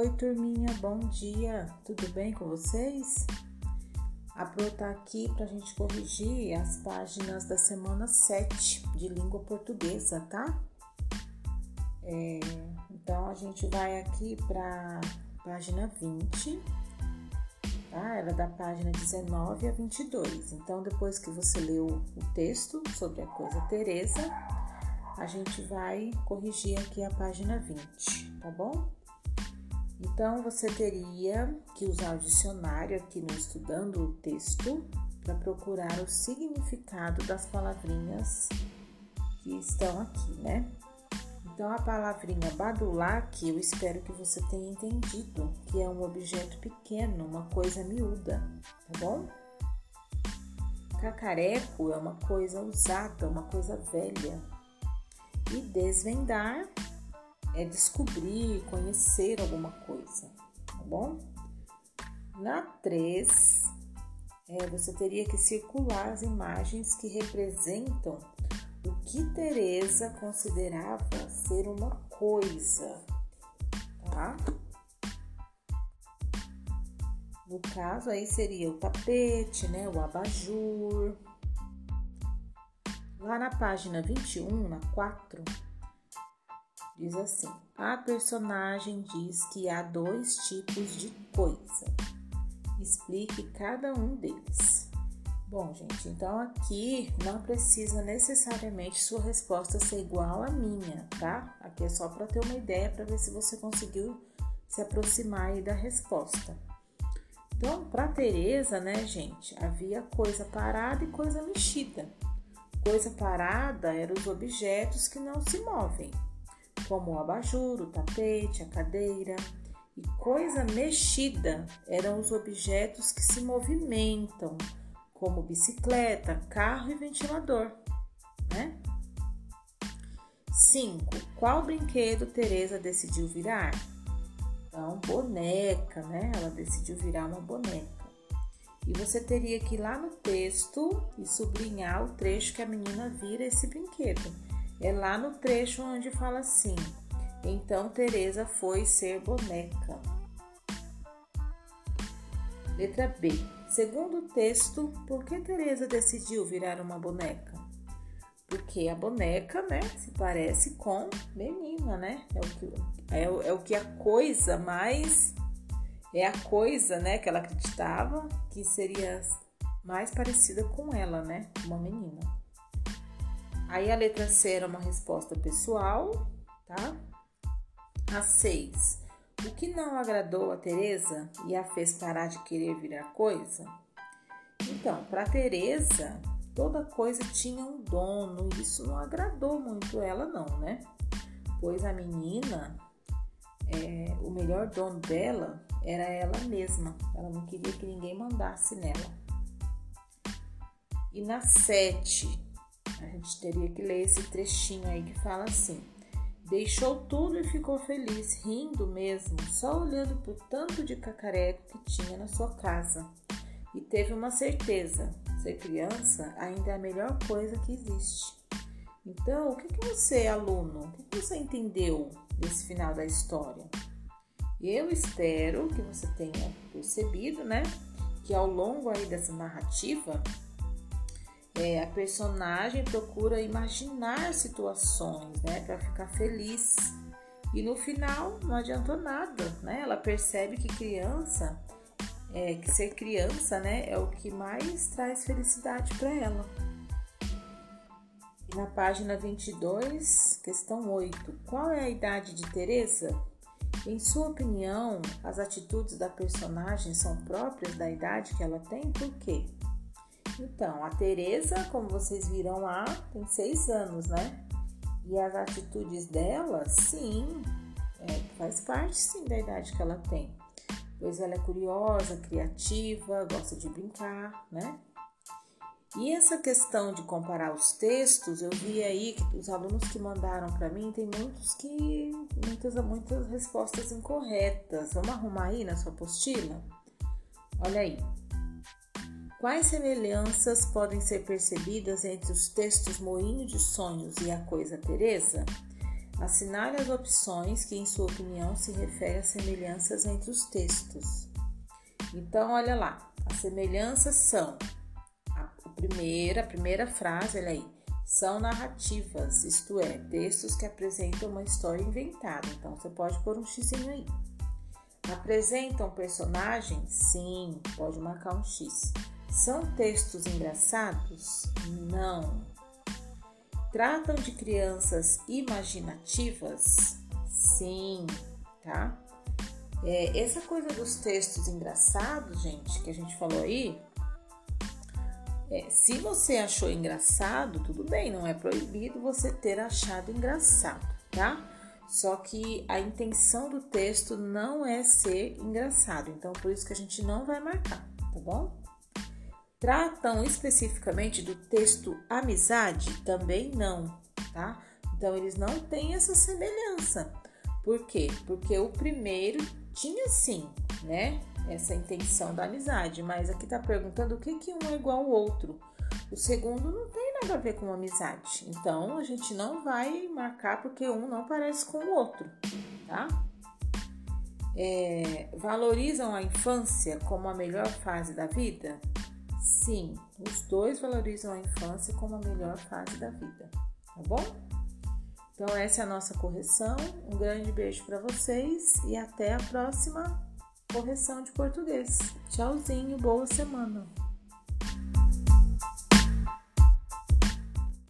Oi, turminha, bom dia. Tudo bem com vocês? A Pro tá aqui para a gente corrigir as páginas da semana 7 de língua portuguesa, tá? É, então a gente vai aqui para página 20, tá? Era da página 19 a 22. Então, depois que você leu o texto sobre a coisa Teresa, a gente vai corrigir aqui a página 20, tá bom? Então, você teria que usar o dicionário aqui no Estudando o Texto para procurar o significado das palavrinhas que estão aqui, né? Então, a palavrinha badulac, eu espero que você tenha entendido que é um objeto pequeno, uma coisa miúda, tá bom? Cacareco é uma coisa usada, uma coisa velha. E desvendar é descobrir, conhecer alguma coisa, tá bom? Na 3, é, você teria que circular as imagens que representam o que Teresa considerava ser uma coisa, tá? No caso aí seria o tapete, né, o abajur. Lá na página 21, na 4, Diz assim: a personagem diz que há dois tipos de coisa. Explique cada um deles. Bom, gente, então aqui não precisa necessariamente sua resposta ser igual à minha, tá? Aqui é só para ter uma ideia para ver se você conseguiu se aproximar aí da resposta. Então, para Teresa, né, gente, havia coisa parada e coisa mexida. Coisa parada eram os objetos que não se movem, como o abajur, o tapete, a cadeira. E coisa mexida eram os objetos que se movimentam, como bicicleta, carro e ventilador, né? 5. Qual brinquedo Teresa decidiu virar? Então, boneca, né? Ela decidiu virar uma boneca. E você teria que ir lá no texto e sublinhar o trecho que a menina vira esse brinquedo. É lá no trecho onde fala assim: Então Teresa foi ser boneca. Letra B. Segundo o texto, por que Teresa decidiu virar uma boneca? Porque a boneca, né, se parece com menina, né? É o que, é, é o que a coisa mais é a coisa, né, que ela acreditava que seria mais parecida com ela, né, uma menina. Aí a letra C era uma resposta pessoal, tá? A 6. O que não agradou a Teresa e a fez parar de querer virar coisa? Então, para Teresa, toda coisa tinha um dono e isso não agradou muito ela não, né? Pois a menina, é, o melhor dono dela era ela mesma. Ela não queria que ninguém mandasse nela. E na 7, a gente teria que ler esse trechinho aí que fala assim: Deixou tudo e ficou feliz, rindo mesmo, só olhando por tanto de cacareco que tinha na sua casa. E teve uma certeza: ser criança ainda é a melhor coisa que existe. Então, o que, que você, aluno, o que, que você entendeu desse final da história? Eu espero que você tenha percebido, né, que ao longo aí dessa narrativa é, a personagem procura imaginar situações, né, para ficar feliz. E no final não adiantou nada, né? Ela percebe que criança, é, que ser criança, né, é o que mais traz felicidade para ela. Na página 22, questão 8. Qual é a idade de Teresa? Em sua opinião, as atitudes da personagem são próprias da idade que ela tem? Por quê? Então, a Teresa, como vocês viram lá, tem seis anos, né? E as atitudes dela, sim, é, faz parte sim da idade que ela tem. Pois ela é curiosa, criativa, gosta de brincar, né? E essa questão de comparar os textos, eu vi aí que os alunos que mandaram para mim tem muitos que muitas muitas respostas incorretas. Vamos arrumar aí na sua apostila? Olha aí. Quais semelhanças podem ser percebidas entre os textos Moinho de Sonhos e A Coisa Teresa? Assinale as opções que, em sua opinião, se referem às semelhanças entre os textos. Então, olha lá, as semelhanças são a primeira, a primeira frase, olha aí, são narrativas, isto é, textos que apresentam uma história inventada. Então, você pode pôr um x aí. Apresentam personagens? Sim, pode marcar um X. São textos engraçados? Não. Tratam de crianças imaginativas? Sim, tá? É, essa coisa dos textos engraçados, gente, que a gente falou aí, é, se você achou engraçado, tudo bem, não é proibido você ter achado engraçado, tá? Só que a intenção do texto não é ser engraçado, então por isso que a gente não vai marcar, tá bom? Tratam especificamente do texto amizade? Também não, tá? Então eles não têm essa semelhança. Por quê? Porque o primeiro tinha sim, né? Essa intenção da amizade, mas aqui tá perguntando o que que um é igual ao outro. O segundo não tem nada a ver com amizade. Então a gente não vai marcar porque um não parece com o outro, tá? É, valorizam a infância como a melhor fase da vida? Sim, os dois valorizam a infância como a melhor fase da vida, tá bom? Então essa é a nossa correção. Um grande beijo para vocês e até a próxima correção de português. Tchauzinho, boa semana.